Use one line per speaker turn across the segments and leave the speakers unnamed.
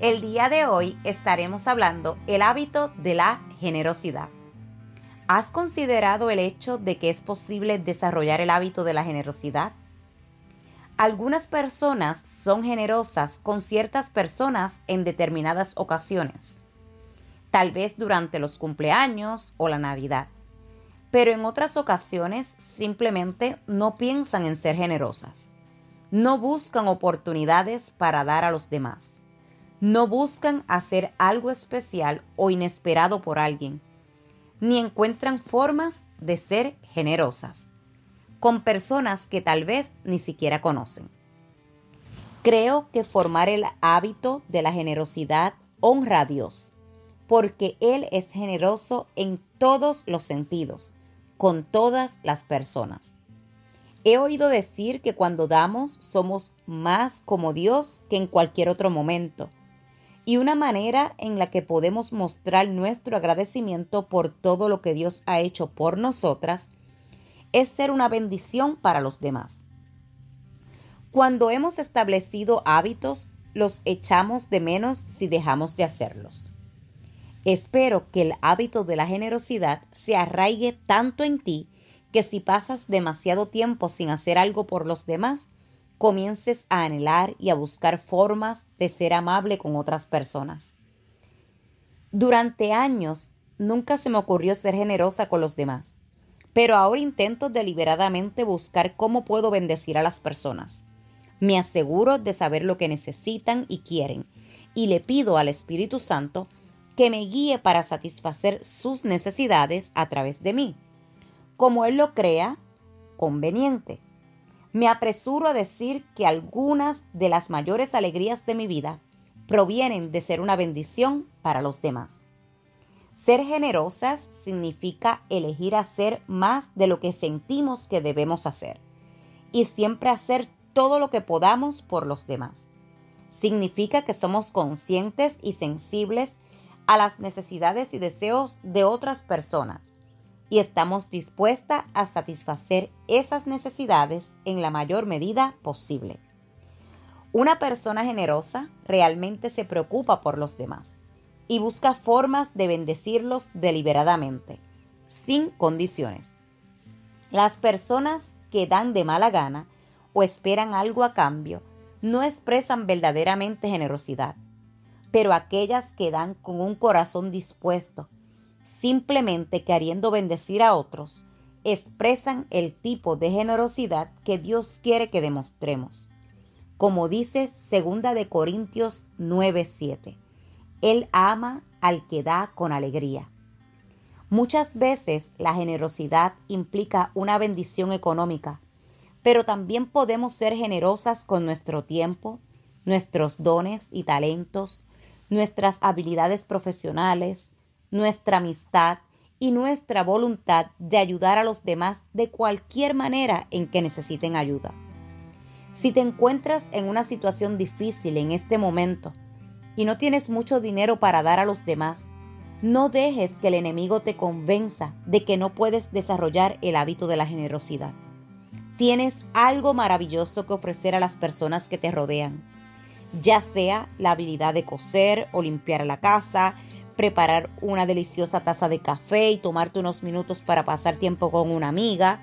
El día de hoy estaremos hablando el hábito de la generosidad. ¿Has considerado el hecho de que es posible desarrollar el hábito de la generosidad? Algunas personas son generosas con ciertas personas en determinadas ocasiones, tal vez durante los cumpleaños o la Navidad, pero en otras ocasiones simplemente no piensan en ser generosas, no buscan oportunidades para dar a los demás no buscan hacer algo especial o inesperado por alguien, ni encuentran formas de ser generosas con personas que tal vez ni siquiera conocen. Creo que formar el hábito de la generosidad honra a Dios, porque Él es generoso en todos los sentidos, con todas las personas. He oído decir que cuando damos somos más como Dios que en cualquier otro momento y una manera en la que podemos mostrar nuestro agradecimiento por todo lo que Dios ha hecho por nosotras es ser una bendición para los demás. Cuando hemos establecido hábitos, los echamos de menos si dejamos de hacerlos. Espero que el hábito de la generosidad se arraigue tanto en ti que si pasas demasiado tiempo sin hacer algo por los demás, comiences a anhelar y a buscar formas de ser amable con otras personas. Durante años nunca se me ocurrió ser generosa con los demás, pero ahora intento deliberadamente buscar cómo puedo bendecir a las personas. Me aseguro de saber lo que necesitan y quieren, y le pido al Espíritu Santo que me guíe para satisfacer sus necesidades a través de mí, como Él lo crea conveniente. Me apresuro a decir que algunas de las mayores alegrías de mi vida provienen de ser una bendición para los demás. Ser generosas significa elegir hacer más de lo que sentimos que debemos hacer y siempre hacer todo lo que podamos por los demás. Significa que somos conscientes y sensibles a las necesidades y deseos de otras personas y estamos dispuestas a satisfacer esas necesidades en la mayor medida posible. Una persona generosa realmente se preocupa por los demás y busca formas de bendecirlos deliberadamente, sin condiciones. Las personas que dan de mala gana o esperan algo a cambio no expresan verdaderamente generosidad, pero aquellas que dan con un corazón dispuesto simplemente queriendo bendecir a otros, expresan el tipo de generosidad que Dios quiere que demostremos. Como dice segunda de Corintios 9:7, Él ama al que da con alegría. Muchas veces la generosidad implica una bendición económica, pero también podemos ser generosas con nuestro tiempo, nuestros dones y talentos, nuestras habilidades profesionales, nuestra amistad y nuestra voluntad de ayudar a los demás de cualquier manera en que necesiten ayuda. Si te encuentras en una situación difícil en este momento y no tienes mucho dinero para dar a los demás, no dejes que el enemigo te convenza de que no puedes desarrollar el hábito de la generosidad. Tienes algo maravilloso que ofrecer a las personas que te rodean, ya sea la habilidad de coser o limpiar la casa, preparar una deliciosa taza de café y tomarte unos minutos para pasar tiempo con una amiga,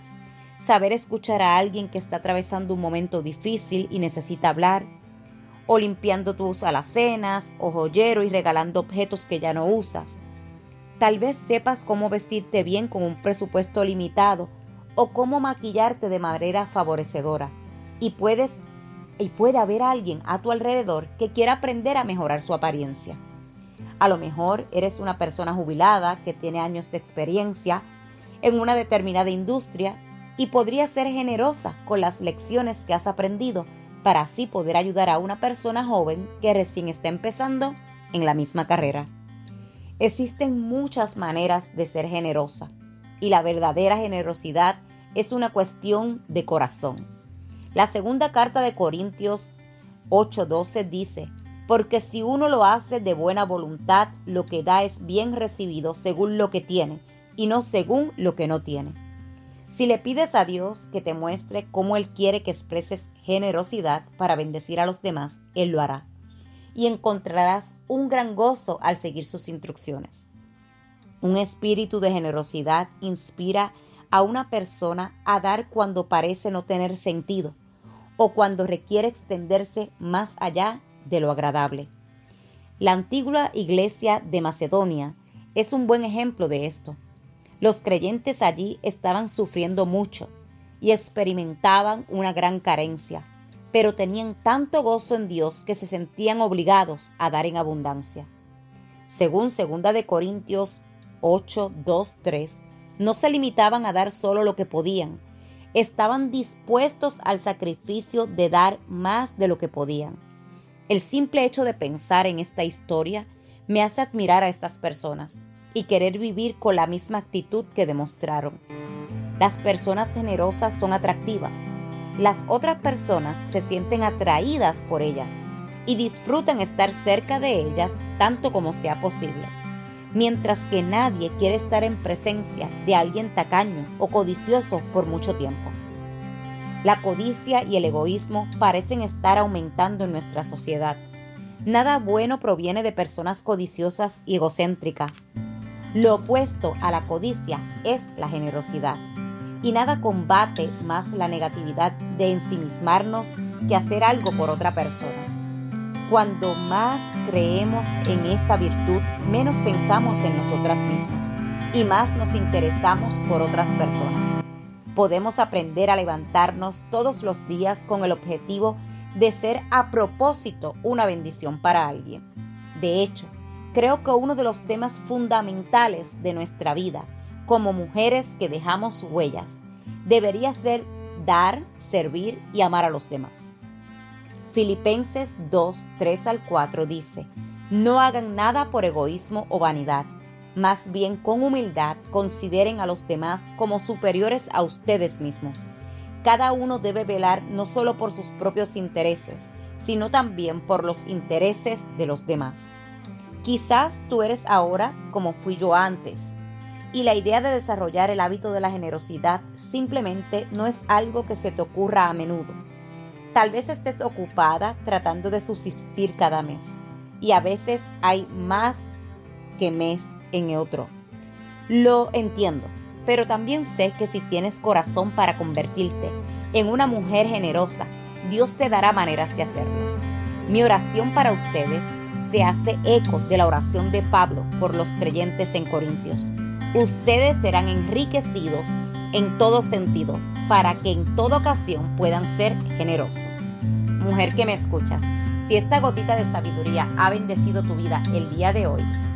saber escuchar a alguien que está atravesando un momento difícil y necesita hablar, o limpiando tus alacenas o joyero y regalando objetos que ya no usas. Tal vez sepas cómo vestirte bien con un presupuesto limitado o cómo maquillarte de manera favorecedora y puedes y puede haber alguien a tu alrededor que quiera aprender a mejorar su apariencia. A lo mejor eres una persona jubilada que tiene años de experiencia en una determinada industria y podrías ser generosa con las lecciones que has aprendido para así poder ayudar a una persona joven que recién está empezando en la misma carrera. Existen muchas maneras de ser generosa y la verdadera generosidad es una cuestión de corazón. La segunda carta de Corintios 8:12 dice, porque si uno lo hace de buena voluntad, lo que da es bien recibido según lo que tiene y no según lo que no tiene. Si le pides a Dios que te muestre cómo Él quiere que expreses generosidad para bendecir a los demás, Él lo hará. Y encontrarás un gran gozo al seguir sus instrucciones. Un espíritu de generosidad inspira a una persona a dar cuando parece no tener sentido o cuando requiere extenderse más allá de lo agradable. La antigua iglesia de Macedonia es un buen ejemplo de esto. Los creyentes allí estaban sufriendo mucho y experimentaban una gran carencia, pero tenían tanto gozo en Dios que se sentían obligados a dar en abundancia. Según 2 de Corintios 8, 2, 3, no se limitaban a dar solo lo que podían, estaban dispuestos al sacrificio de dar más de lo que podían. El simple hecho de pensar en esta historia me hace admirar a estas personas y querer vivir con la misma actitud que demostraron. Las personas generosas son atractivas. Las otras personas se sienten atraídas por ellas y disfrutan estar cerca de ellas tanto como sea posible mientras que nadie quiere estar en presencia de alguien tacaño o codicioso por mucho tiempo. La codicia y el egoísmo parecen estar aumentando en nuestra sociedad. Nada bueno proviene de personas codiciosas y egocéntricas. Lo opuesto a la codicia es la generosidad. Y nada combate más la negatividad de ensimismarnos que hacer algo por otra persona. Cuando más creemos en esta virtud, menos pensamos en nosotras mismas y más nos interesamos por otras personas. Podemos aprender a levantarnos todos los días con el objetivo de ser a propósito una bendición para alguien. De hecho, creo que uno de los temas fundamentales de nuestra vida como mujeres que dejamos huellas debería ser dar, servir y amar a los demás. Filipenses 2, 3 al 4 dice, no hagan nada por egoísmo o vanidad, más bien con humildad consideren a los demás como superiores a ustedes mismos. Cada uno debe velar no solo por sus propios intereses, sino también por los intereses de los demás. Quizás tú eres ahora como fui yo antes, y la idea de desarrollar el hábito de la generosidad simplemente no es algo que se te ocurra a menudo Tal vez estés ocupada tratando de subsistir cada mes y a veces hay más que mes en otro. Lo entiendo, pero también sé que si tienes corazón para convertirte en una mujer generosa, Dios te dará maneras de hacerlos. Mi oración para ustedes se hace eco de la oración de Pablo por los creyentes en Corintios. Ustedes serán enriquecidos en todo sentido para que en toda ocasión puedan ser generosos. Mujer que me escuchas, si esta gotita de sabiduría ha bendecido tu vida el día de hoy,